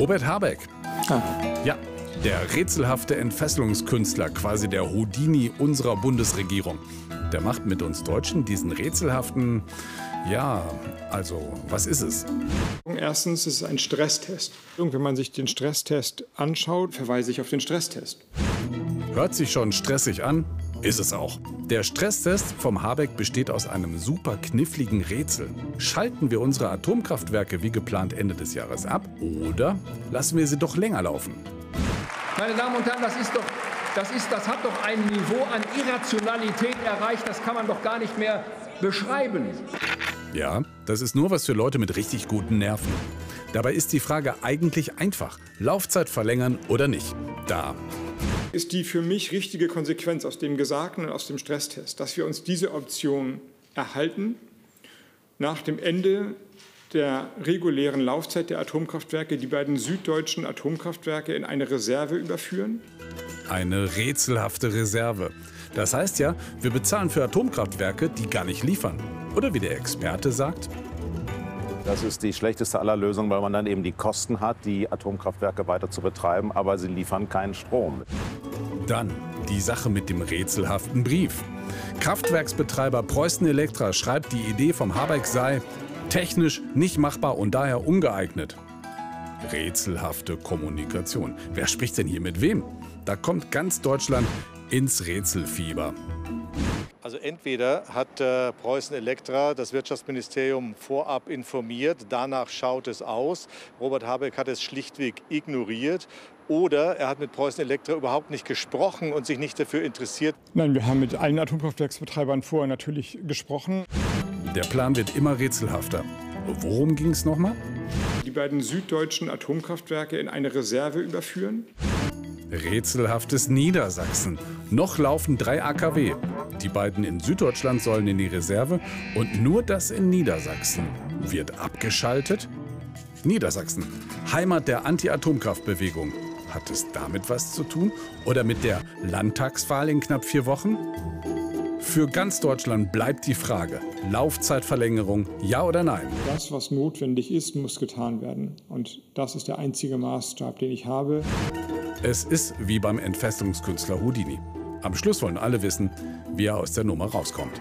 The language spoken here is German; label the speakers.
Speaker 1: Robert Habeck. Ah. Ja, der rätselhafte Entfesselungskünstler, quasi der Houdini unserer Bundesregierung. Der macht mit uns Deutschen diesen rätselhaften, ja, also, was ist es?
Speaker 2: Erstens ist es ein Stresstest. Wenn man sich den Stresstest anschaut, verweise ich auf den Stresstest.
Speaker 1: Hört sich schon stressig an? Ist es auch. Der Stresstest vom Habeck besteht aus einem super kniffligen Rätsel. Schalten wir unsere Atomkraftwerke wie geplant Ende des Jahres ab oder lassen wir sie doch länger laufen?
Speaker 3: Meine Damen und Herren, das ist doch das, ist, das hat doch ein Niveau an Irrationalität erreicht, das kann man doch gar nicht mehr beschreiben.
Speaker 1: Ja, das ist nur was für Leute mit richtig guten Nerven. Dabei ist die Frage eigentlich einfach. Laufzeit verlängern oder nicht? Da
Speaker 2: ist die für mich richtige Konsequenz aus dem Gesagten und aus dem Stresstest, dass wir uns diese Option erhalten, nach dem Ende der regulären Laufzeit der Atomkraftwerke die beiden süddeutschen Atomkraftwerke in eine Reserve überführen?
Speaker 1: Eine rätselhafte Reserve. Das heißt ja, wir bezahlen für Atomkraftwerke, die gar nicht liefern. Oder wie der Experte sagt,
Speaker 4: das ist die schlechteste aller Lösungen, weil man dann eben die Kosten hat, die Atomkraftwerke weiter zu betreiben, aber sie liefern keinen Strom.
Speaker 1: Dann die Sache mit dem rätselhaften Brief. Kraftwerksbetreiber Preußen Elektra schreibt, die Idee vom Habeck sei technisch nicht machbar und daher ungeeignet. Rätselhafte Kommunikation. Wer spricht denn hier mit wem? Da kommt ganz Deutschland ins Rätselfieber.
Speaker 5: Also entweder hat äh, Preußen Elektra das Wirtschaftsministerium vorab informiert, danach schaut es aus. Robert Habeck hat es schlichtweg ignoriert. Oder er hat mit Preußen Elektra überhaupt nicht gesprochen und sich nicht dafür interessiert.
Speaker 2: Nein, wir haben mit allen Atomkraftwerksbetreibern vorher natürlich gesprochen.
Speaker 1: Der Plan wird immer rätselhafter. Worum ging es nochmal?
Speaker 2: Die beiden süddeutschen Atomkraftwerke in eine Reserve überführen.
Speaker 1: Rätselhaftes Niedersachsen. Noch laufen drei AKW. Die beiden in Süddeutschland sollen in die Reserve und nur das in Niedersachsen wird abgeschaltet. Niedersachsen, Heimat der Anti-Atomkraftbewegung. Hat es damit was zu tun? Oder mit der Landtagswahl in knapp vier Wochen? Für ganz Deutschland bleibt die Frage, Laufzeitverlängerung, ja oder nein?
Speaker 2: Das, was notwendig ist, muss getan werden. Und das ist der einzige Maßstab, den ich habe.
Speaker 1: Es ist wie beim Entfesselungskünstler Houdini. Am Schluss wollen alle wissen, wie er aus der Nummer rauskommt.